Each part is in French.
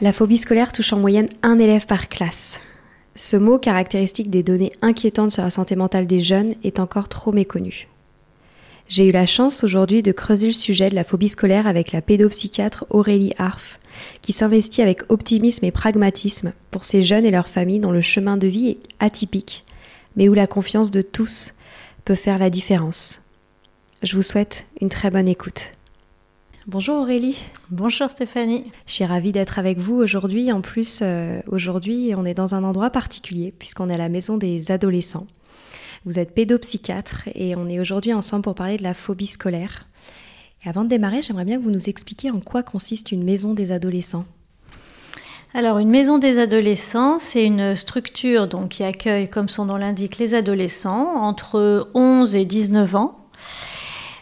La phobie scolaire touche en moyenne un élève par classe. Ce mot, caractéristique des données inquiétantes sur la santé mentale des jeunes, est encore trop méconnu. J'ai eu la chance aujourd'hui de creuser le sujet de la phobie scolaire avec la pédopsychiatre Aurélie Arf, qui s'investit avec optimisme et pragmatisme pour ces jeunes et leurs familles dont le chemin de vie est atypique, mais où la confiance de tous peut faire la différence. Je vous souhaite une très bonne écoute. Bonjour Aurélie. Bonjour Stéphanie. Je suis ravie d'être avec vous aujourd'hui. En plus, euh, aujourd'hui, on est dans un endroit particulier puisqu'on est à la maison des adolescents. Vous êtes pédopsychiatre et on est aujourd'hui ensemble pour parler de la phobie scolaire. Et avant de démarrer, j'aimerais bien que vous nous expliquiez en quoi consiste une maison des adolescents. Alors, une maison des adolescents, c'est une structure donc, qui accueille, comme son nom l'indique, les adolescents entre 11 et 19 ans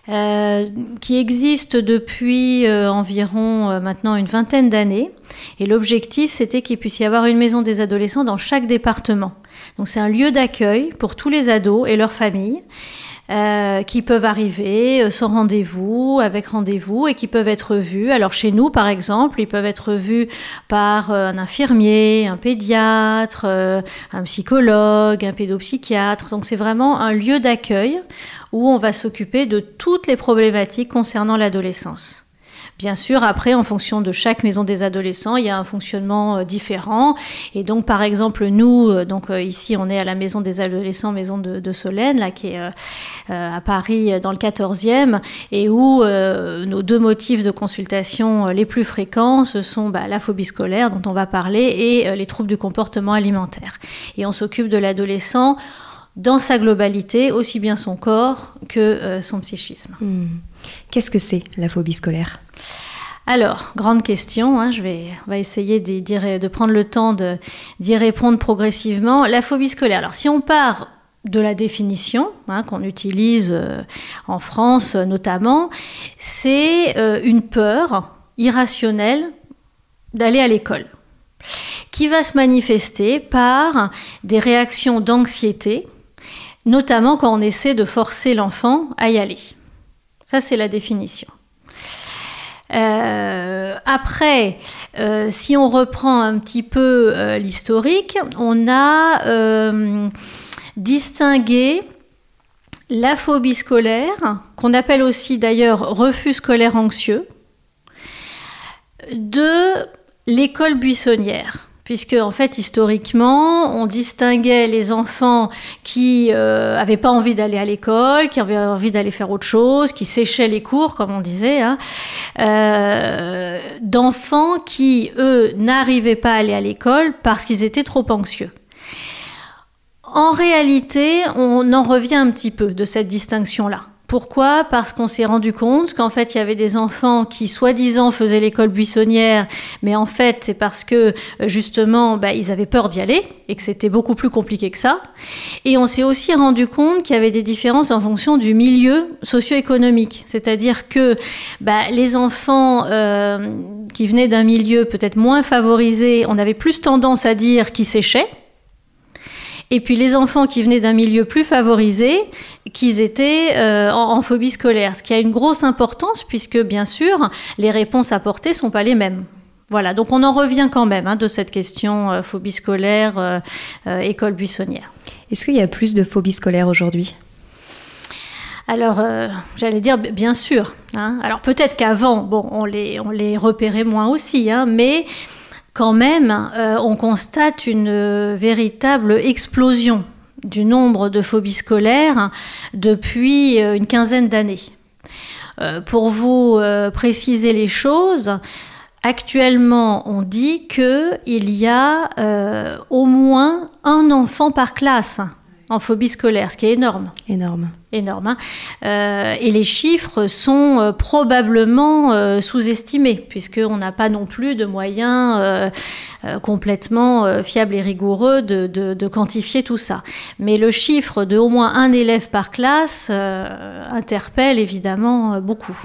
euh, qui existe depuis euh, environ euh, maintenant une vingtaine d'années. Et l'objectif, c'était qu'il puisse y avoir une maison des adolescents dans chaque département. Donc c'est un lieu d'accueil pour tous les ados et leurs familles. Euh, qui peuvent arriver euh, sans rendez-vous, avec rendez-vous, et qui peuvent être vus. Alors chez nous, par exemple, ils peuvent être vus par euh, un infirmier, un pédiatre, un psychologue, un pédopsychiatre. Donc c'est vraiment un lieu d'accueil où on va s'occuper de toutes les problématiques concernant l'adolescence. Bien sûr, après, en fonction de chaque maison des adolescents, il y a un fonctionnement euh, différent. Et donc, par exemple, nous, euh, donc euh, ici, on est à la maison des adolescents, maison de, Solène, là, qui est à Paris, dans le 14e, et où nos deux motifs de consultation les plus fréquents, ce sont bah, la phobie scolaire, dont on va parler, et les troubles du comportement alimentaire. Et on s'occupe de l'adolescent dans sa globalité, aussi bien son corps que son psychisme. Hmm. Qu'est-ce que c'est la phobie scolaire? Alors, grande question, hein, je vais, on va essayer de prendre le temps d'y répondre progressivement. La phobie scolaire, alors si on part de la définition hein, qu'on utilise euh, en France notamment, c'est euh, une peur irrationnelle d'aller à l'école, qui va se manifester par des réactions d'anxiété, notamment quand on essaie de forcer l'enfant à y aller. Ça, c'est la définition. Euh, après, euh, si on reprend un petit peu euh, l'historique, on a distingué la phobie scolaire, qu'on appelle aussi d'ailleurs refus scolaire anxieux, de l'école buissonnière puisque en fait historiquement on distinguait les enfants qui euh, avaient pas envie d'aller à l'école, qui avaient envie d'aller faire autre chose, qui séchaient les cours comme on disait, hein, euh, d'enfants qui eux n'arrivaient pas à aller à l'école parce qu'ils étaient trop anxieux. En réalité, on en revient un petit peu de cette distinction-là. Pourquoi Parce qu'on s'est rendu compte qu'en fait, il y avait des enfants qui, soi-disant, faisaient l'école buissonnière, mais en fait, c'est parce que, euh, justement, bah, ils avaient peur d'y aller et que c'était beaucoup plus compliqué que ça. Et on s'est aussi rendu compte qu'il y avait des différences en fonction du milieu socio-économique. C'est-à-dire que bah, les enfants euh, qui venaient d'un milieu peut-être moins favorisé, on avait plus tendance à dire qu'ils séchaient et puis les enfants qui venaient d'un milieu plus favorisé, qu'ils étaient euh, en, phobie scolaire, ce qui a une grosse importance puisque bien sûr les réponses apportées sont pas les mêmes. Voilà, donc on en revient quand même hein, de cette question euh, phobie scolaire, euh, école buissonnière. Est-ce qu'il y a plus de phobie scolaire aujourd'hui? Alors, j'allais dire, bien sûr. Hein. Alors, peut-être qu'avant, bon, on les, on les repérait moins aussi, hein, mais quand même, euh, on constate une euh, véritable explosion du nombre de phobies scolaires depuis euh, une quinzaine d'années. pour vous préciser les choses, actuellement, on dit qu'il y a au moins un enfant par classe en phobie scolaire, ce qui est énorme. Énorme. Énorme. Hein. Euh, et les chiffres sont euh, probablement euh, sous-estimés, puisqu'on n'a pas non plus de moyens complètement fiables et rigoureux de, de, quantifier tout ça. Mais le chiffre de au moins un élève par classe interpelle évidemment beaucoup.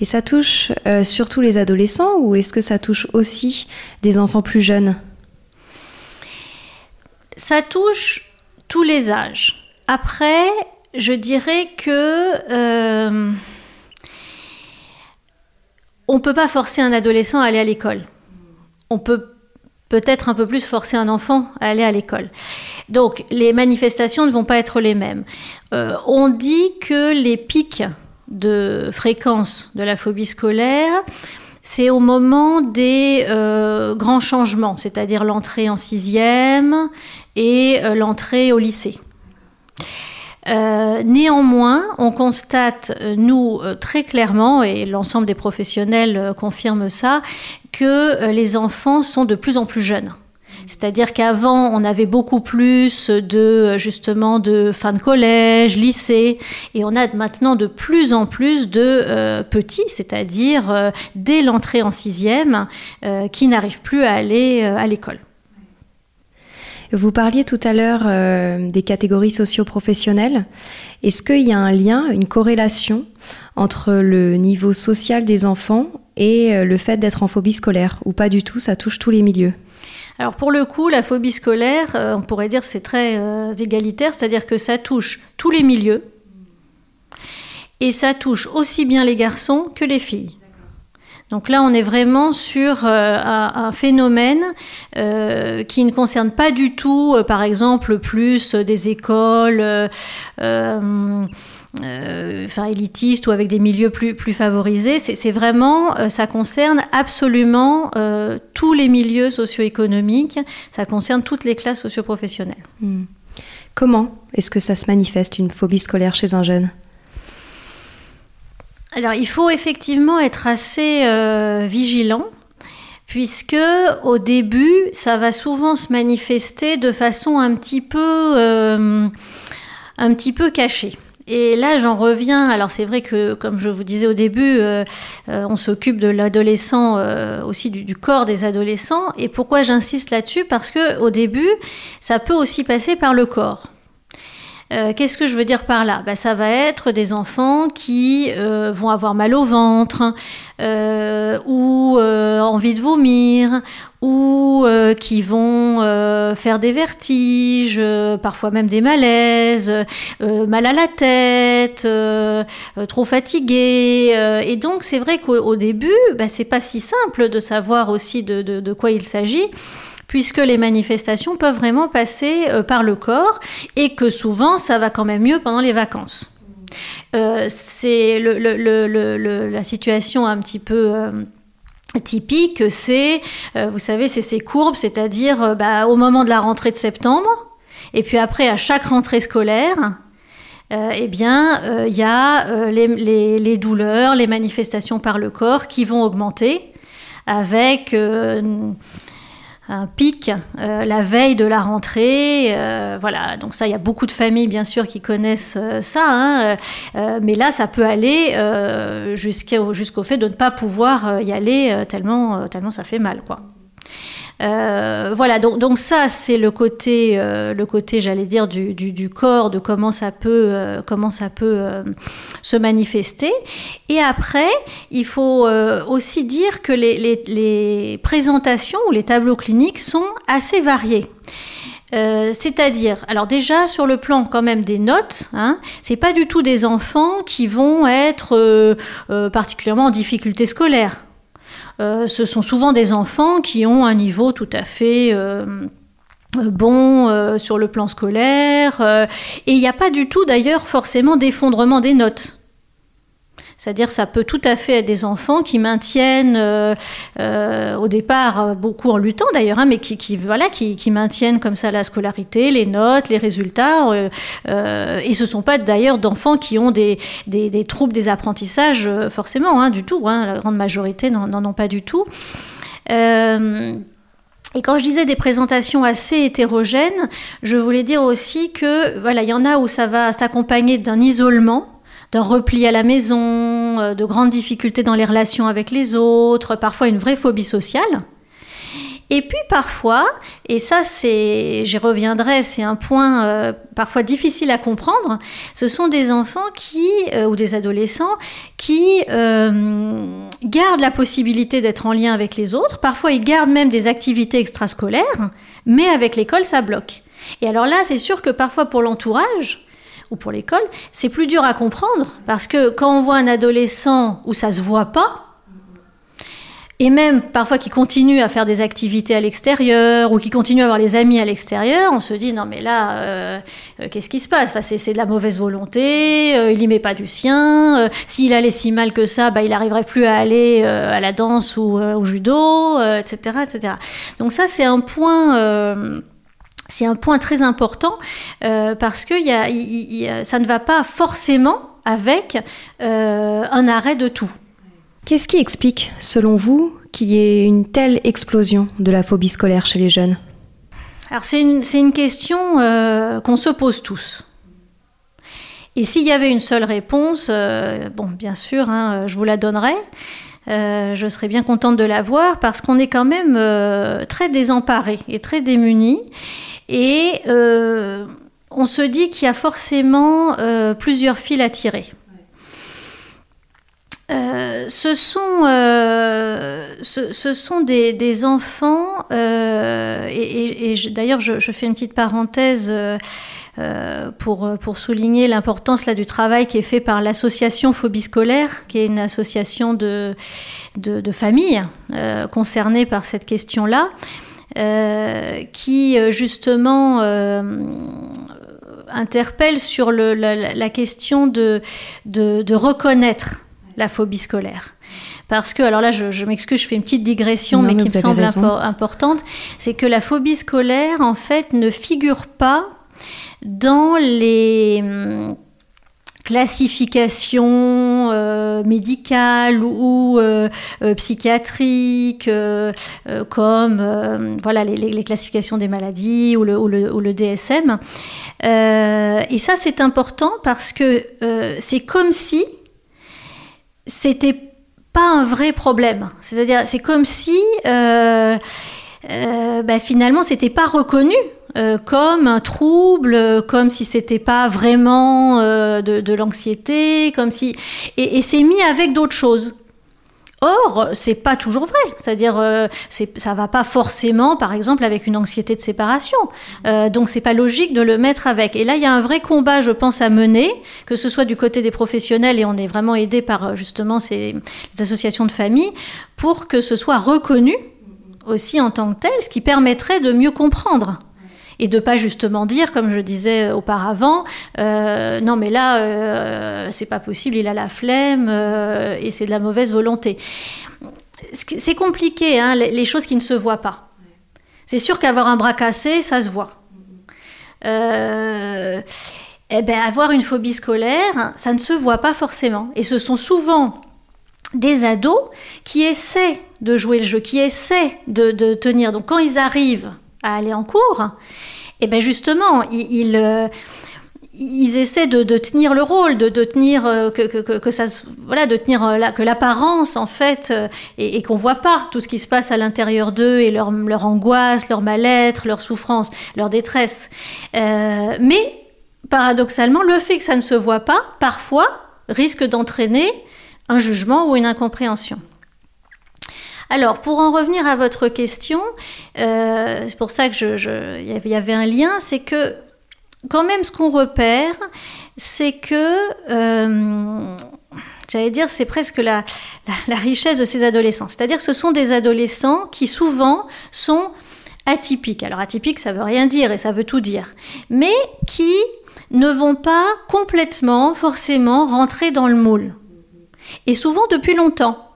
Et ça touche surtout les adolescents ou est-ce que ça touche aussi des enfants plus jeunes? Ça touche tous les âges. Après, je dirais que euh, on ne peut pas forcer un adolescent à aller à l'école. On peut peut-être un peu plus forcer un enfant à aller à l'école. Donc les manifestations ne vont pas être les mêmes. Euh, on dit que les pics de fréquence de la phobie scolaire, c'est au moment des euh, grands changements, c'est-à-dire l'entrée en sixième et euh, l'entrée au lycée. Euh, néanmoins, on constate, euh, nous, très clairement, et l'ensemble des professionnels confirment ça, que les enfants sont de plus en plus jeunes. C'est-à-dire qu'avant, on avait beaucoup plus de justement de fin de collège, lycée, et on a maintenant de plus en plus de petits, c'est-à-dire dès l'entrée en sixième, qui n'arrivent plus à aller à l'école. Vous parliez tout à l'heure euh, des catégories socio-professionnelles. Est-ce qu'il y a un lien, une corrélation entre le niveau social des enfants et euh, le fait d'être en phobie scolaire? Ou pas du tout, ça touche tous les milieux? Alors pour le coup, la phobie scolaire, euh, on pourrait dire c'est très égalitaire, c'est-à-dire que ça touche tous les milieux et ça touche aussi bien les garçons que les filles. Donc là, on est vraiment sur euh, un, phénomène euh, qui ne concerne pas du tout, euh, par exemple, plus des écoles enfin, élitistes ou avec des milieux plus, plus favorisés. C'est vraiment, ça concerne absolument tous les milieux socio-économiques, ça concerne toutes les classes socio-professionnelles. Hmm. Comment est-ce que ça se manifeste, une phobie scolaire chez un jeune? Alors il faut effectivement être assez euh, vigilant puisque au début ça va souvent se manifester de façon un petit peu, euh, un petit peu cachée. Et là, j'en reviens. Alors, c'est vrai que, comme je vous disais au début, euh, on s'occupe de l'adolescent, aussi du, du, corps des adolescents. Et pourquoi j'insiste là-dessus? Parce que au début, ça peut aussi passer par le corps. Euh, qu'est-ce que je veux dire par là? Bah, Ça va être des enfants qui euh, vont avoir mal au ventre, euh, ou envie de vomir, ou qui vont faire des vertiges, parfois même des malaises, mal à la tête, trop fatigué. et donc c'est vrai qu'au début, bah, c'est pas si simple de savoir aussi de quoi il s'agit puisque les manifestations peuvent vraiment passer euh, par le corps et que souvent ça va quand même mieux pendant les vacances. Euh, c'est la situation un petit peu euh, typique, c'est, vous savez, c'est ces courbes, c'est-à-dire bah, au moment de la rentrée de septembre, et puis après à chaque rentrée scolaire, eh bien, il y a les, douleurs, les manifestations par le corps qui vont augmenter avec un pic la veille de la rentrée. voilà, donc ça, il y a beaucoup de familles, bien sûr, qui connaissent ça. Hein, mais là, ça peut aller jusqu'au fait de ne pas pouvoir y aller tellement, tellement ça fait mal, quoi. Euh, voilà, donc, donc ça c'est le côté, euh, le côté, j'allais dire, du, corps, de comment ça peut, euh, comment ça peut se manifester. Et après, il faut aussi dire que les, présentations ou les tableaux cliniques sont assez variés. c'est-à-dire, alors déjà sur le plan quand même des notes, hein, c'est pas du tout des enfants qui vont être particulièrement en difficulté scolaire. Euh, ce sont souvent des enfants qui ont un niveau tout à fait euh, bon euh, sur le plan scolaire. et il n'y a pas du tout d'ailleurs forcément d'effondrement des notes. C'est-à-dire ça peut tout à fait être des enfants qui maintiennent, euh, euh, au départ, euh, beaucoup en luttant d'ailleurs, hein, mais qui, voilà, qui, maintiennent comme ça la scolarité, les notes, les résultats. et ce sont pas d'ailleurs d'enfants qui ont des, des, troubles des apprentissages, forcément, hein, du tout. Hein. la grande majorité n'en ont pas du tout. Et quand je disais des présentations assez hétérogènes, je voulais dire aussi que voilà, il y en a où ça va s'accompagner d'un isolement d'un repli à la maison, euh, de grandes difficultés dans les relations avec les autres, parfois une vraie phobie sociale. Et puis parfois, et ça c'est, j'y reviendrai, c'est un point euh, parfois difficile à comprendre, ce sont des enfants qui, euh, ou des adolescents, qui gardent la possibilité d'être en lien avec les autres, parfois ils gardent même des activités extrascolaires, mais avec l'école ça bloque. Et alors là, c'est sûr que parfois pour l'entourage, ou pour l'école, c'est plus dur à comprendre parce que quand on voit un adolescent où ça se voit pas, et même parfois qui continue à faire des activités à l'extérieur ou qui continue à avoir les amis à l'extérieur, on se dit non mais là, euh, euh, qu'est-ce qui se passe? C'est de la mauvaise volonté, euh, il n'y met pas du sien, s'il allait si mal que ça, bah, il n'arriverait plus à aller à la danse ou au judo, etc., etc. Donc ça c'est un point c'est un point très important euh, parce que ça ne va pas forcément avec euh, un arrêt de tout. Qu'est-ce qui explique, selon vous, qu'il y ait une telle explosion de la phobie scolaire chez les jeunes? Alors c'est une, question euh, qu'on se pose tous. Et s'il y avait une seule réponse, bon, bien sûr, hein, je vous la donnerais. je serais bien contente de l'avoir parce qu'on est quand même très désemparés et très démunis. Et euh, on se dit qu'il y a forcément euh, plusieurs fils à tirer. Euh, ce sont, ce, sont des, enfants, et, d'ailleurs je, fais une petite parenthèse pour, pour souligner l'importance là, du travail qui est fait par l'association Phobie scolaire, qui est une association de, de familles concernées par cette question-là. Euh, qui euh, justement euh, interpelle sur la, question de, de, reconnaître la phobie scolaire. Parce que, alors là, je, m'excuse, je fais une petite digression, mais, qui me semble importante, c'est que la phobie scolaire, en fait, ne figure pas dans les classification euh, médicale ou euh, euh, psychiatrique, comme voilà les, classifications des maladies ou le, ou le, DSM. et ça, c'est important parce que c'est comme si c'était pas un vrai problème. C'est-à-dire, c'est comme si bah, finalement, c'était pas reconnu euh, comme un trouble, comme si c'était pas vraiment euh, de, l'anxiété, comme si et, c'est mis avec d'autres choses. Or, c'est pas toujours vrai. C'est-à-dire, euh, ça va pas forcément, par exemple, avec une anxiété de séparation. Euh, donc, c'est pas logique de le mettre avec. Et là, il y a un vrai combat, je pense, à mener, que ce soit du côté des professionnels, et on est vraiment aidé par justement ces les associations de famille, pour que ce soit reconnu aussi en tant que tel, ce qui permettrait de mieux comprendre et de pas justement dire, comme je disais auparavant, euh, non mais là, euh, c'est pas possible, il a la flemme euh, et c'est de la mauvaise volonté. C'est compliqué, hein, les, choses qui ne se voient pas. C'est sûr qu'avoir un bras cassé, ça se voit. eh ben, avoir une phobie scolaire, ça ne se voit pas forcément. Et ce sont souvent des ados qui essaient de jouer le jeu, qui essaient de, tenir. Donc quand ils arrivent à aller en cours, et bien justement, ils, euh, ils, essaient de, tenir le rôle, de, tenir euh, que, ça, voilà, de tenir euh, que l'apparence en fait, et, et qu'on voit pas tout ce qui se passe à l'intérieur d'eux et leur, leur, angoisse, leur mal-être, leur souffrance, leur détresse. mais paradoxalement, le fait que ça ne se voit pas, parfois, risque d'entraîner un jugement ou une incompréhension. Alors, pour en revenir à votre question, euh, c'est pour ça que je, y avait un lien, c'est que quand même ce qu'on repère, c'est que, euh, j'allais dire, c'est presque la, la, richesse de ces adolescents. C'est-à-dire que ce sont des adolescents qui souvent sont atypiques. Alors atypique, ça veut rien dire et ça veut tout dire, mais qui ne vont pas complètement, forcément, rentrer dans le moule et souvent depuis longtemps.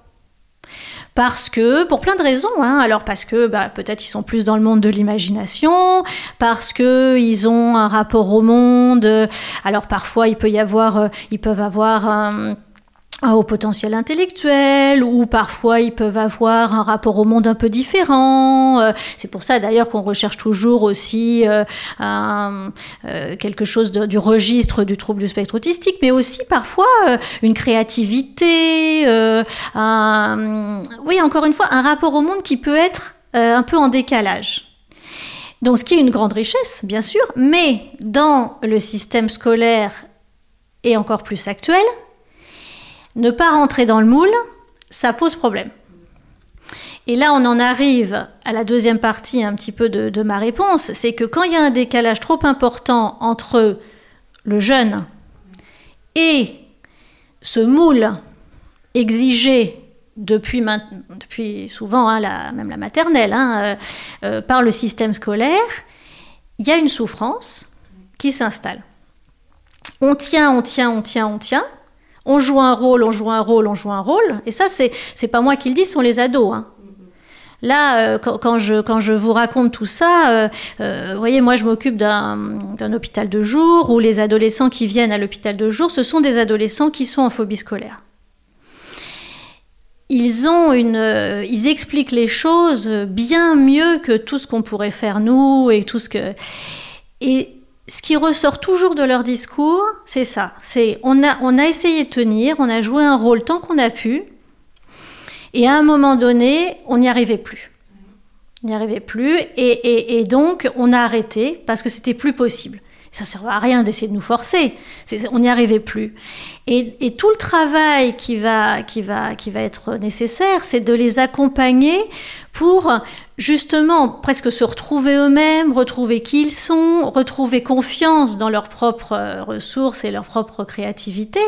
Parce que, pour plein de raisons, hein. alors parce que bah, peut-être ils sont plus dans le monde de l'imagination, parce que ils ont un rapport au monde, alors parfois il peut y avoir, euh, ils peuvent avoir au potentiel intellectuel ou parfois ils peuvent avoir un rapport au monde un peu différent. Euh, c'est pour ça d'ailleurs qu'on recherche toujours aussi euh, euh, quelque chose du registre du trouble du spectre autistique, mais aussi parfois une créativité, oui encore une fois un rapport au monde qui peut être un peu en décalage. Donc ce qui est une grande richesse, bien sûr, mais dans le système scolaire et encore plus actuel, ne pas rentrer dans le moule, ça pose problème. Et là, on en arrive à la deuxième partie un petit peu de, ma réponse, c'est que quand il y a un décalage trop important entre le jeune et ce moule exigé depuis, souvent, hein, la, même la maternelle, hein, euh, euh, par le système scolaire, il y a une souffrance qui s'installe. On tient, on tient, on tient, on tient, on joue un rôle, on joue un rôle, on joue un rôle. Et ça, c'est, c'est pas moi qui le dis, sont les ados. Hein. Là, euh, quand, je, quand je vous raconte tout ça, euh, euh, voyez, moi je m'occupe d'un, hôpital de jour où les adolescents qui viennent à l'hôpital de jour, ce sont des adolescents qui sont en phobie scolaire. Ils, ont une, ils expliquent les choses bien mieux que tout ce qu'on pourrait faire nous et tout ce que. Et ce qui ressort toujours de leur discours, c'est ça. C'est on a, on a essayé de tenir, on a joué un rôle tant qu'on a pu, et à un moment donné, on n'y arrivait plus. On n'y arrivait plus, et, et, donc on a arrêté parce que c'était plus possible. Ça ne sert à rien d'essayer de nous forcer. On n'y arrivait plus. Et, tout le travail qui va, être nécessaire, c'est de les accompagner pour justement presque se retrouver eux-mêmes, retrouver qui ils sont, retrouver confiance dans leurs propres euh, ressources et leur propre créativité,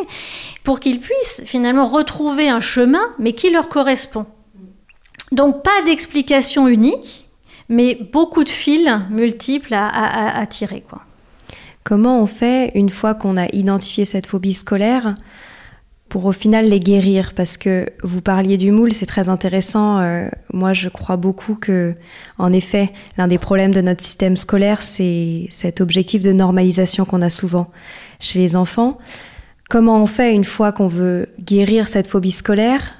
pour qu'ils puissent finalement retrouver un chemin, mais qui leur correspond. Donc pas d'explication unique, mais beaucoup de fils multiples à, tirer. Comment on fait une fois qu'on a identifié cette phobie scolaire pour au final les guérir? Parce que vous parliez du moule, c'est très intéressant. Euh, moi, je crois beaucoup que, en effet, l'un des problèmes de notre système scolaire, c'est cet objectif de normalisation qu'on a souvent chez les enfants. Comment on fait une fois qu'on veut guérir cette phobie scolaire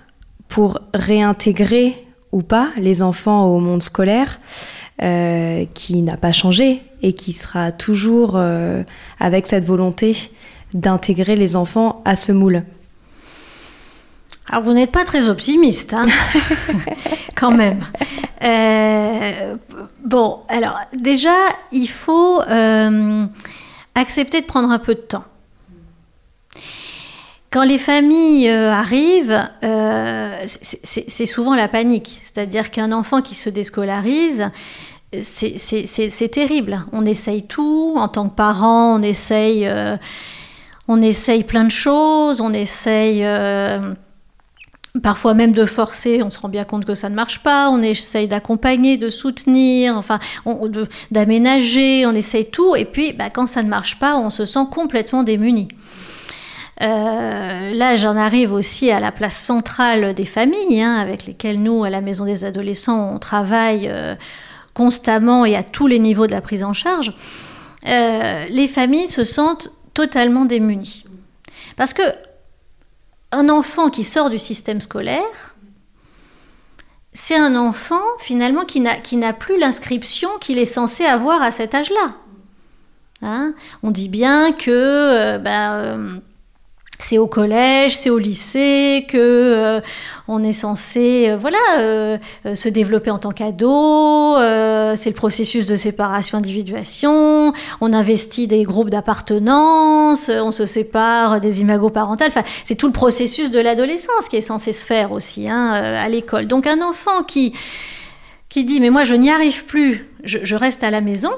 pour réintégrer ou pas les enfants au monde scolaire? Euh, qui n'a pas changé et qui sera toujours euh, avec cette volonté d'intégrer les enfants à ce moule alors vous n'êtes pas très optimiste, hein quand même. Euh, bon, alors déjà, il faut accepter de prendre un peu de temps. Quand les familles euh, arrivent, c'est souvent la panique. C'est-à-dire qu'un enfant qui se déscolarise, c'est terrible. On essaye tout, en tant que parent, on essaye, on essaye plein de choses, on essaye parfois même de forcer, on se rend bien compte que ça ne marche pas, on essaye d'accompagner, de soutenir, enfin, d'aménager, on essaye tout, et puis bah, quand ça ne marche pas, on se sent complètement démuni. Euh, là, j'en arrive aussi à la place centrale des familles, hein, avec lesquelles nous, à la Maison des adolescents, on travaille euh, constamment et à tous les niveaux de la prise en charge. Euh, les familles se sentent totalement démunies. Parce que un enfant qui sort du système scolaire, c'est un enfant finalement qui n'a plus l'inscription qu'il est censé avoir à cet âge-là. Hein? On dit bien que ben, c'est au collège, c'est au lycée que euh, on est censé euh, voilà euh, se développer en tant qu'ado. c'est le processus de séparation individuation. On investit des groupes d'appartenance, on se sépare des imagos parentales. Enfin, c'est tout le processus de l'adolescence qui est censé se faire aussi hein, à l'école. Donc un enfant qui qui dit mais moi je n'y arrive plus, je, je reste à la maison.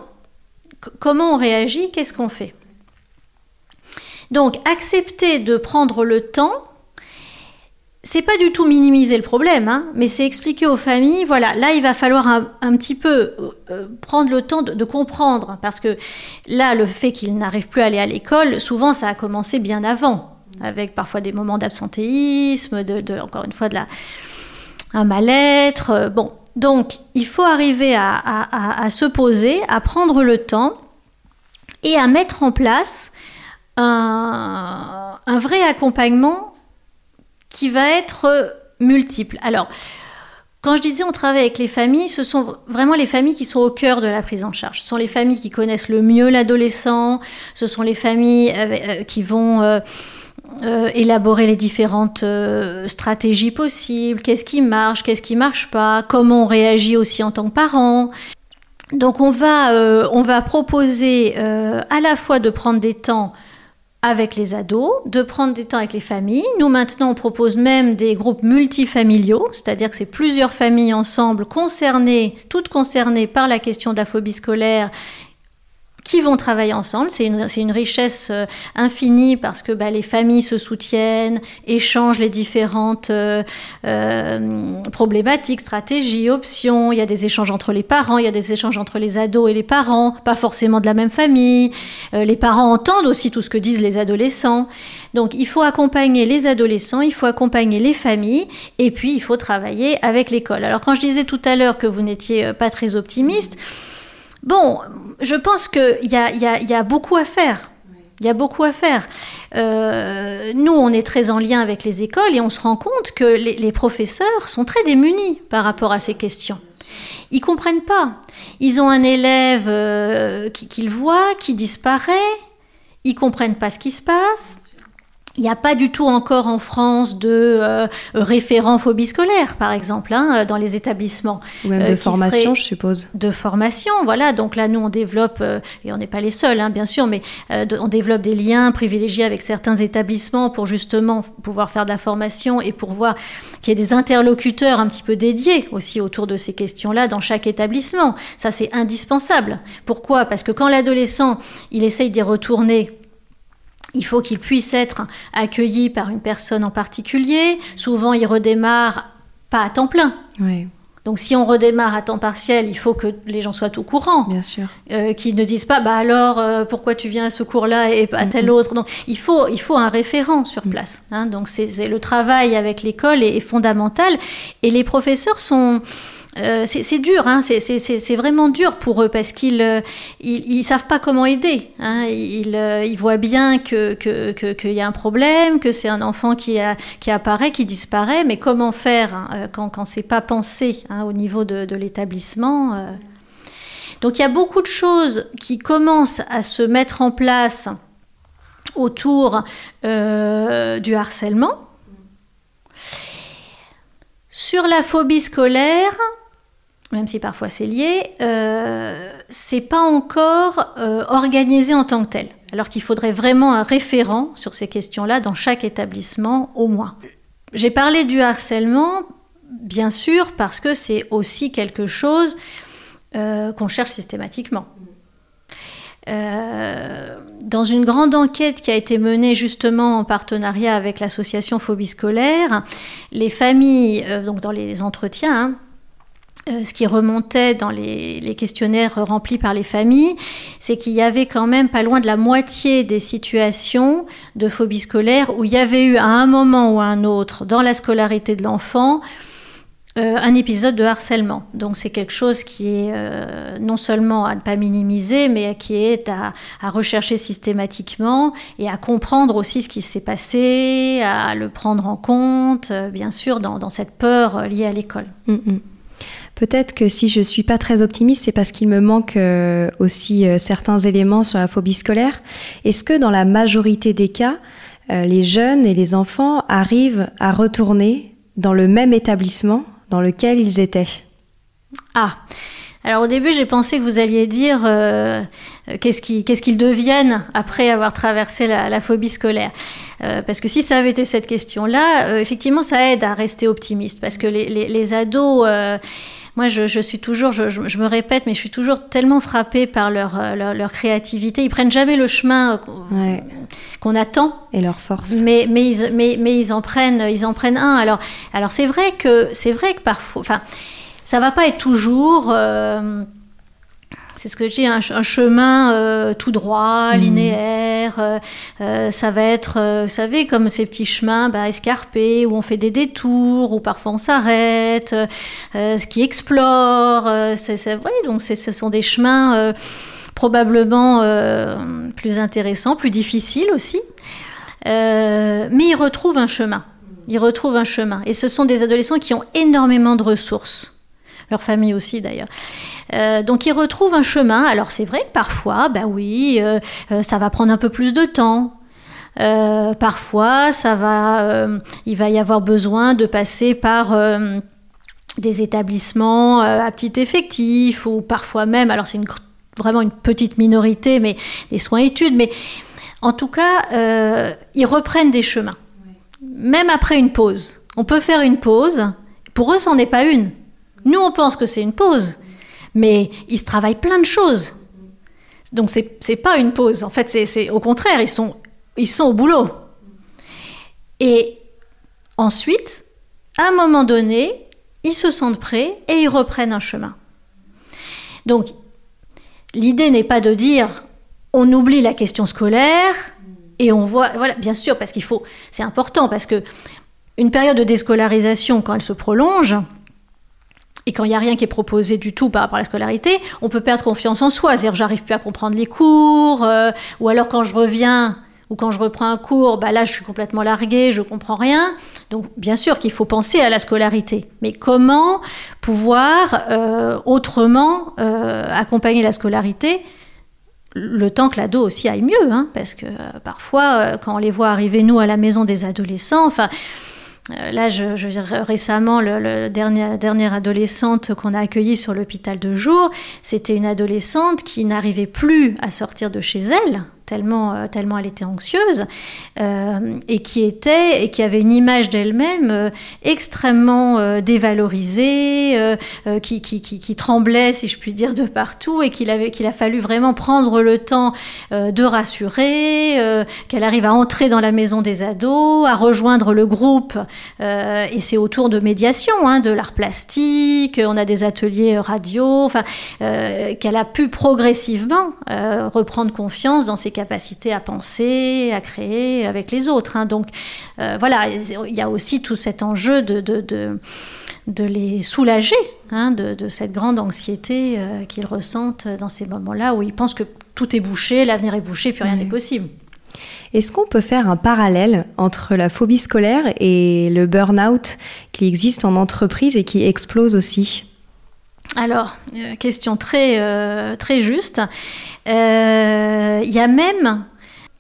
comment on réagit Qu'est-ce qu'on fait? Donc accepter de prendre le temps, c'est pas du tout minimiser le problème, hein, mais c'est expliquer aux familles, voilà, là il va falloir un, petit peu euh, euh, prendre le temps de, comprendre, parce que là le fait qu'ils n'arrivent plus à aller à l'école, souvent ça a commencé bien avant, avec parfois des moments d'absentéisme, de, encore une fois de la, un mal-être, euh, bon. Donc, il faut arriver à se poser, à prendre le temps et à mettre en place un, vrai accompagnement qui va être multiple. Alors, quand je disais on travaille avec les familles, ce sont vraiment les familles qui sont au cœur de la prise en charge. Ce sont les familles qui connaissent le mieux l'adolescent, ce sont les familles euh, euh, qui vont euh, élaborer les différentes stratégies possibles, qu'est-ce qui marche, qu'est-ce qui marche pas, comment on réagit aussi en tant que parent. Donc on va, on va proposer à la fois de prendre des temps avec les ados, de prendre des temps avec les familles. Nous maintenant, on propose même des groupes multifamiliaux, c'est-à-dire que c'est plusieurs familles ensemble concernées, toutes concernées par la question de la phobie scolaire qui vont travailler ensemble. C'est une, une, richesse euh, infinie parce que bah, les familles se soutiennent, échangent les différentes euh, euh, problématiques, stratégies, options. Il y a des échanges entre les parents, il y a des échanges entre les ados et les parents, pas forcément de la même famille. les parents entendent aussi tout ce que disent les adolescents. Donc il faut accompagner les adolescents, il faut accompagner les familles et puis il faut travailler avec l'école. Alors quand je disais tout à l'heure que vous n'étiez pas très optimiste, Bon, je pense qu'il y a, beaucoup à faire. Il y a beaucoup à faire. Euh, nous, on est très en lien avec les écoles et on se rend compte que les, professeurs sont très démunis par rapport à ces questions. Ils comprennent pas. Ils ont un élève euh, qu'ils voient, qui disparaît. Ils comprennent pas ce qui se passe. Il n'y a pas du tout encore en France de euh, référents phobie scolaire, par exemple, hein, dans les établissements. Ou même de euh, formation, je suppose. De formation, voilà. Donc là, nous, on développe, euh, et on n'est pas les seuls, hein, bien sûr, mais on développe des liens privilégiés avec certains établissements pour justement pouvoir faire de la formation et pour voir qu'il y ait des interlocuteurs un petit peu dédiés aussi autour de ces questions-là dans chaque établissement. Ça, c'est indispensable. Pourquoi? Parce que quand l'adolescent, il essaye d'y retourner il faut qu'il puisse être accueilli par une personne en particulier. Souvent, il redémarre pas à temps plein. Donc, si on redémarre à temps partiel, il faut que les gens soient au courant. Bien sûr. Euh, qu'ils ne disent pas, bah alors, euh, pourquoi tu viens à ce cours-là et à tel autre? Donc, il faut, il faut un référent sur mm. place. Hein. Donc, c'est le travail avec l'école est, fondamental. Et les professeurs sont euh, c'est dur, hein, c'est vraiment dur pour eux parce qu'ils ne ils, savent pas comment aider. Hein, ils, ils, voient bien qu'il que, que, y a un problème, que c'est un enfant qui, a, qui apparaît, qui disparaît, mais comment faire hein, euh, quand, quand c'est pas pensé hein, au niveau de, de l'établissement euh. Donc il y a beaucoup de choses qui commencent à se mettre en place autour du harcèlement. Sur la phobie scolaire, même si parfois c'est lié, euh, c'est pas encore euh, organisé en tant que tel. Alors qu'il faudrait vraiment un référent sur ces questions-là dans chaque établissement au moins. J'ai parlé du harcèlement, bien sûr, parce que c'est aussi quelque chose euh, qu'on cherche systématiquement. Dans une grande enquête qui a été menée justement en partenariat avec l'association Phobie scolaire, les familles, donc dans les entretiens, hein, euh, ce qui remontait dans les, questionnaires remplis par les familles, c'est qu'il y avait quand même pas loin de la moitié des situations de phobie scolaire où il y avait eu à un moment ou à un autre dans la scolarité de l'enfant euh, un épisode de harcèlement. Donc c'est quelque chose qui est euh, non seulement à ne pas minimiser, mais qui est à, rechercher systématiquement et à comprendre aussi ce qui s'est passé, à le prendre en compte, euh, bien sûr, dans, cette peur liée à l'école. Mm, mm. Peut-être que si je suis pas très optimiste, c'est parce qu'il me manque aussi certains éléments sur la phobie scolaire. Est-ce que dans la majorité des cas, les jeunes et les enfants arrivent à retourner dans le même établissement dans lequel ils étaient. Ah, alors au début j'ai pensé que vous alliez dire euh, qu'est-ce qu'ils deviennent après avoir traversé la, phobie scolaire. Euh, parce que si ça avait été cette question-là, euh, effectivement ça aide à rester optimiste. Parce que les, les ados moi, je, suis toujours, je, me répète, mais je suis toujours tellement frappée par leur, euh, leur, créativité. Ils prennent jamais le chemin qu'on attend. Et leur force. Mais, mais, ils, mais, mais, ils, en prennent, ils en prennent un. Alors, alors c'est vrai que c'est vrai que parfois, enfin, ça va pas être toujours. Euh, c'est ce que je dis, un, chemin euh, tout droit, mhm. linéaire. Euh, euh, ça va être, vous savez, comme ces petits chemins bah, escarpés où on fait des détours, où parfois on s'arrête, ce qui explore. c'est vrai, donc ce sont des chemins probablement plus intéressants, plus difficiles aussi. mais ils retrouvent un chemin. Ils retrouvent un chemin. Et ce sont des adolescents qui ont énormément de ressources leur famille aussi d'ailleurs. Euh, donc ils retrouvent un chemin. Alors c'est vrai que parfois, bah oui, euh, euh, ça va prendre un peu plus de temps. parfois, ça va, il va y avoir besoin de passer par des établissements à petit effectif ou parfois même, alors c'est vraiment une petite minorité, mais des soins-études. Mais en tout cas, ils reprennent des chemins. Même après une pause. On peut faire une pause. Pour eux, c'en est pas une. Nous, on pense que c'est une pause, mais il se travaille plein de choses. Donc, c'est n'est pas une pause. En fait, c'est au contraire, ils sont, ils sont au boulot. Et ensuite, à un moment donné, ils se sentent prêts et ils reprennent un chemin. Donc, l'idée n'est pas de dire on oublie la question scolaire et on voit, voilà, bien sûr, parce qu'il faut, c'est important, parce que une période de déscolarisation, quand elle se prolonge, et quand il n'y a rien qui est proposé du tout par rapport à la scolarité, on peut perdre confiance en soi. C'est-à-dire, j'arrive plus à comprendre les cours, euh, ou alors quand je reviens ou quand je reprends un cours, bah là, je suis complètement larguée, je comprends rien. Donc, bien sûr qu'il faut penser à la scolarité. Mais comment pouvoir euh, autrement euh, accompagner la scolarité le temps que l'ado aussi aille mieux, hein, parce que parfois, quand on les voit arriver, nous, à la maison des adolescents, enfin, là, je, je, récemment, le, le dernière adolescente qu'on a accueillie sur l'hôpital de jour, c'était une adolescente qui n'arrivait plus à sortir de chez elle, tellement, euh, tellement elle était anxieuse, euh, et qui était et qui avait une image d'elle-même euh, extrêmement dévalorisée, qui, qui, tremblait, si je puis dire, de partout, et qu'il avait a fallu vraiment prendre le temps de rassurer, qu'elle arrive à entrer dans la maison des ados, à rejoindre le groupe, et c'est autour de médiation, hein, de l'art plastique, on a des ateliers radio, enfin, qu'elle a pu progressivement reprendre confiance dans ses capacité à penser, à créer avec les autres. Hein. Donc euh, voilà, il y a aussi tout cet enjeu de, de, de, les soulager hein, de, cette grande anxiété euh, qu'ils ressentent dans ces moments-là où ils pensent que tout est bouché, l'avenir est bouché, puis rien n'est possible. Est-ce qu'on peut faire un parallèle entre la phobie scolaire et le burn-out qui existe en entreprise et qui explose aussi? Alors, euh, question très, très juste. Euh, il y a même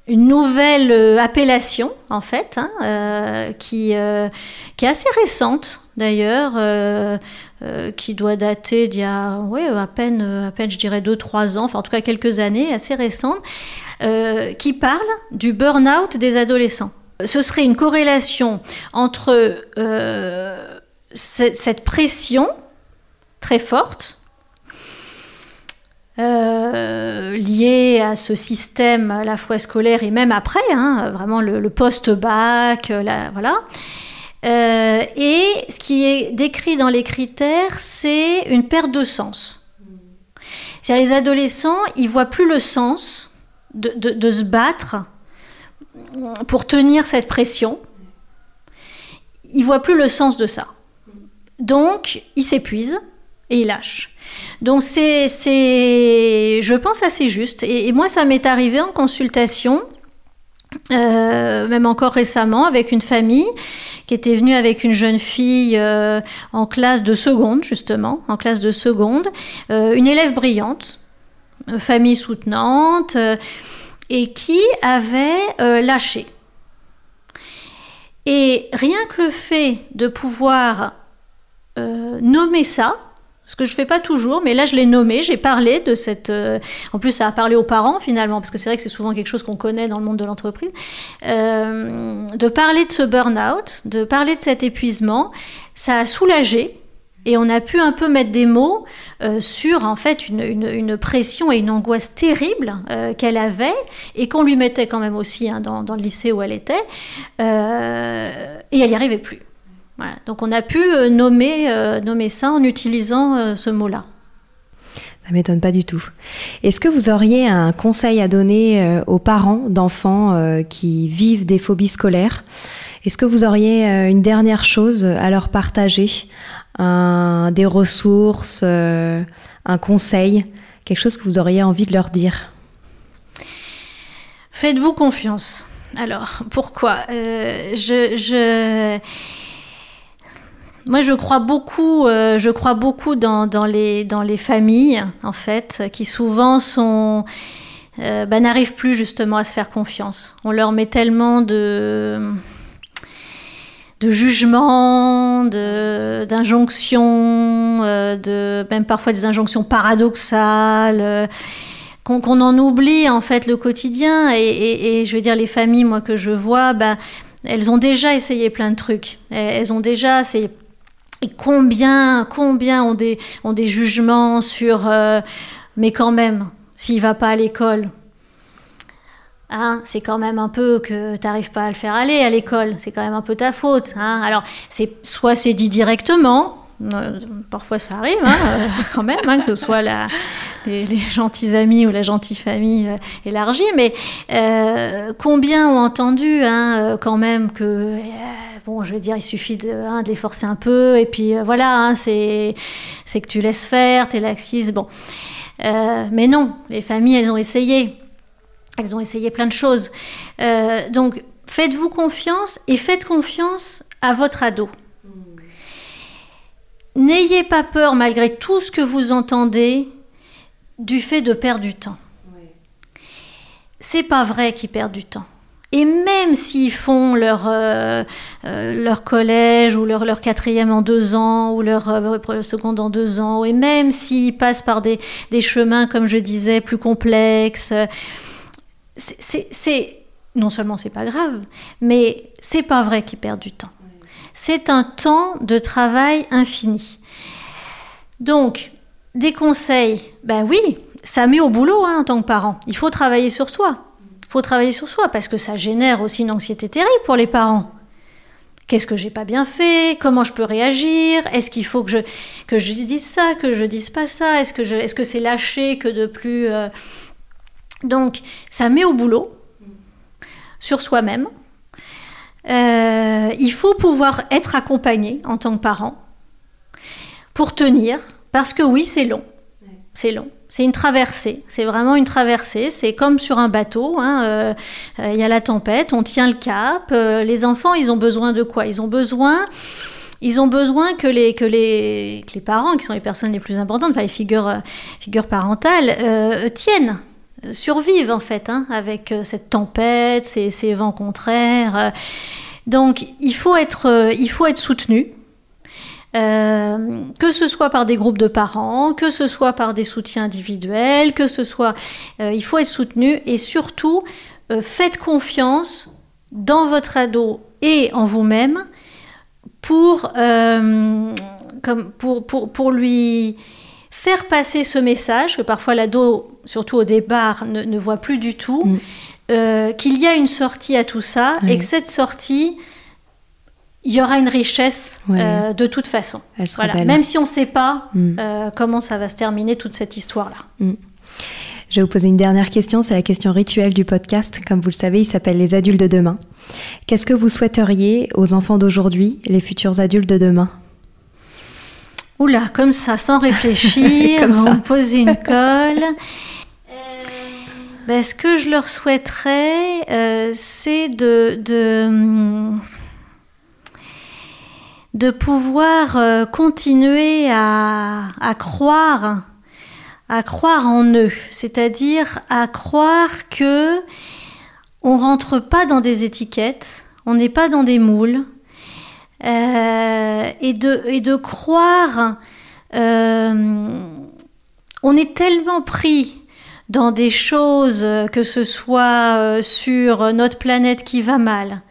une nouvelle euh, appellation, en fait, hein, euh, qui, qui est assez récente, d'ailleurs, qui doit dater d'il y a à, peine, à peine, je dirais, 2-3 ans, enfin en tout cas quelques années, assez récente, qui parle du burn-out des adolescents. Ce serait une corrélation entre cette pression très forte euh, lié à ce système à la fois scolaire et même après, hein, vraiment le, post-bac, voilà. Euh, et ce qui est décrit dans les critères, c'est une perte de sens. C'est-à-dire les adolescents, ils voient plus le sens de, de, se battre pour tenir cette pression. Ils voient plus le sens de ça. Donc, il s'épuise et il lâche. Donc c'est, c'est, je pense, assez juste. Et, moi, ça m'est arrivé en consultation, euh, même encore récemment, avec une famille qui était venue avec une jeune fille euh, en classe de seconde, justement, en classe de seconde, euh, une élève brillante, famille soutenante, et qui avait lâché. Et rien que le fait de pouvoir nommer ça, ce que je fais pas toujours, mais là je l'ai nommé, j'ai parlé de cette. Euh, en plus, ça a parlé aux parents finalement, parce que c'est vrai que c'est souvent quelque chose qu'on connaît dans le monde de l'entreprise. Euh, de parler de ce burn-out, de parler de cet épuisement, ça a soulagé. Et on a pu un peu mettre des mots euh, sur en fait une, une, pression et une angoisse terrible qu'elle avait et qu'on lui mettait quand même aussi hein, dans, dans, le lycée où elle était. et elle n'y arrivait plus. Donc on a pu euh, nommer, euh, nommer ça en utilisant euh, ce mot-là. Ça m'étonne pas du tout. Est-ce que vous auriez un conseil à donner aux parents d'enfants qui vivent des phobies scolaires? Est-ce que vous auriez une dernière chose à leur partager? Des ressources, un conseil, quelque chose que vous auriez envie de leur dire? Faites-vous confiance. Alors, pourquoi? Je, je moi, je crois beaucoup, euh, je crois beaucoup dans, les, dans les familles, en fait, qui souvent sont, euh, bah, n'arrivent plus justement à se faire confiance. On leur met tellement de de jugements, d'injonctions, euh, de, même parfois des injonctions paradoxales, qu'on en oublie en fait le quotidien. Et, et, je veux dire, les familles, moi que je vois, bah, elles ont déjà essayé plein de trucs. Elles ont déjà essayé et combien, combien ont des, jugements sur euh, mais quand même, s'il va pas à l'école, hein, c'est quand même un peu que tu n'arrives pas à le faire aller à l'école, c'est quand même un peu ta faute. Hein. Alors, soit c'est dit directement, euh, parfois ça arrive hein, euh, quand même, que ce soit les, gentils amis ou la gentille famille élargie, mais combien ont entendu quand même que bon, je veux dire, il suffit de, hein, de les forcer un peu, et puis euh, voilà, hein, c'est, que tu laisses faire, t'es laxiste, bon. Euh, mais non, les familles, elles ont essayé. Elles ont essayé plein de choses. Euh, donc, faites-vous confiance et faites confiance à votre ado. N'ayez pas peur, malgré tout ce que vous entendez, du fait de perdre du temps. C'est pas vrai qu'ils perdent du temps. Et même s'ils font leur, euh, euh, leur collège ou leur, leur quatrième en deux ans ou leur euh, seconde en deux ans, et même s'ils passent par des, des, chemins, comme je disais, plus complexes, c'est non seulement c'est pas grave, mais c'est pas vrai qu'ils perdent du temps. C'est un temps de travail infini. Donc, des conseils, ben oui, ça met au boulot hein, en tant que parent. Il faut travailler sur soi faut travailler sur soi parce que ça génère aussi une anxiété terrible pour les parents. Qu'est-ce que j'ai pas bien fait? Comment je peux réagir? Est-ce qu'il faut que je, que je dise ça, que je dise pas ça? Est-ce que je, est-ce que c'est lâché que de plus euh? Donc, ça met au boulot sur soi-même. Euh, il faut pouvoir être accompagné en tant que parent pour tenir, parce que oui, c'est long. C'est long. C'est une traversée, c'est vraiment une traversée, c'est comme sur un bateau, hein, euh, euh, il y a la tempête, on tient le cap, euh, les enfants, ils ont besoin de quoi? Ils ont besoin... Ils ont besoin que les, que, les, que les parents, qui sont les personnes les plus importantes, enfin les figures, figures parentales, tiennent, survivent en fait, hein, avec cette tempête, ces, ces vents contraires. Donc il faut être, il faut être soutenu, euh, que ce soit par des groupes de parents, que ce soit par des soutiens individuels, que ce soit... Euh, il faut être soutenu et surtout, euh, faites confiance dans votre ado et en vous-même pour, comme pour, pour, pour, lui faire passer ce message que parfois l'ado, surtout au départ, ne, ne voit plus du tout, mm. qu'il y a une sortie à tout ça et que cette sortie il y aura une richesse euh, de toute façon. Même si on ne sait pas mm. euh, comment ça va se terminer toute cette histoire-là. Mm. Je vais vous poser une dernière question, c'est la question rituelle du podcast. Comme vous le savez, il s'appelle Les adultes de demain. Qu'est-ce que vous souhaiteriez aux enfants d'aujourd'hui, les futurs adultes de demain? Oula, comme ça, sans réfléchir, Comme ça. on une colle. Ben, ce que je leur souhaiterais, euh, c'est de, de, hum, de pouvoir euh, continuer à, croire, à croire en eux, c'est-à-dire à croire que on rentre pas dans des étiquettes, on n'est pas dans des moules, euh, et, de, croire, euh, on est tellement pris dans des choses, que ce soit sur notre planète qui va mal,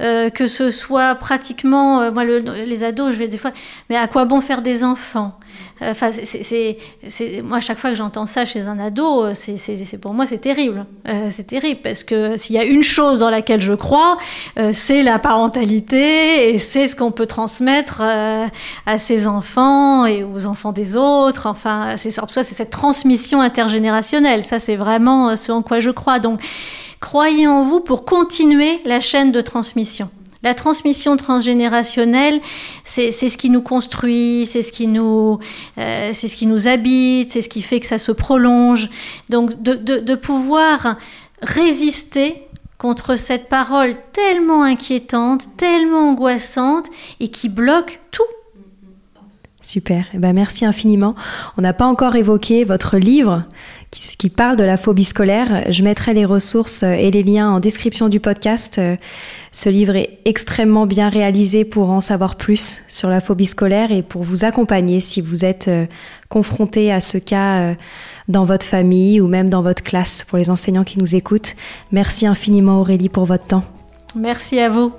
euh, que ce soit pratiquement, euh, moi le- les ados, je vais des fois, mais à quoi bon faire des enfants? Enfin, c'est- moi à chaque fois que j'entends ça chez un ado, euh, c'est, pour moi c'est terrible, c'est terrible parce que s'il y a une chose dans laquelle je crois, c'est la parentalité et c'est ce qu'on peut transmettre à ses enfants et aux enfants des autres. Enfin, c'est surtout ça, c'est cette transmission intergénérationnelle. Ça, c'est vraiment ce en quoi je crois. Donc, croyez en vous pour continuer la chaîne de transmission. La transmission transgénérationnelle, c'est ce qui nous construit, c'est ce qui nous, euh, ce qui nous habite, c'est ce qui fait que ça se prolonge. Donc, de, de, de pouvoir résister contre cette parole tellement inquiétante, tellement angoissante et qui bloque tout. Super, Eh ben, merci infiniment. On n'a pas encore évoqué votre livre qui, qui parle de la phobie scolaire. Je mettrai les ressources et les liens en description du podcast. Euh, Ce livre est extrêmement bien réalisé pour en savoir plus sur la phobie scolaire et pour vous accompagner si vous êtes euh, confronté à ce cas euh, dans votre famille ou même dans votre classe pour les enseignants qui nous écoutent. Merci infiniment Aurélie pour votre temps. Merci à vous.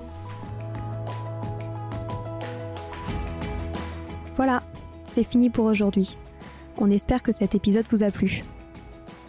Voilà, c'est fini pour aujourd'hui. On espère que cet épisode vous a plu.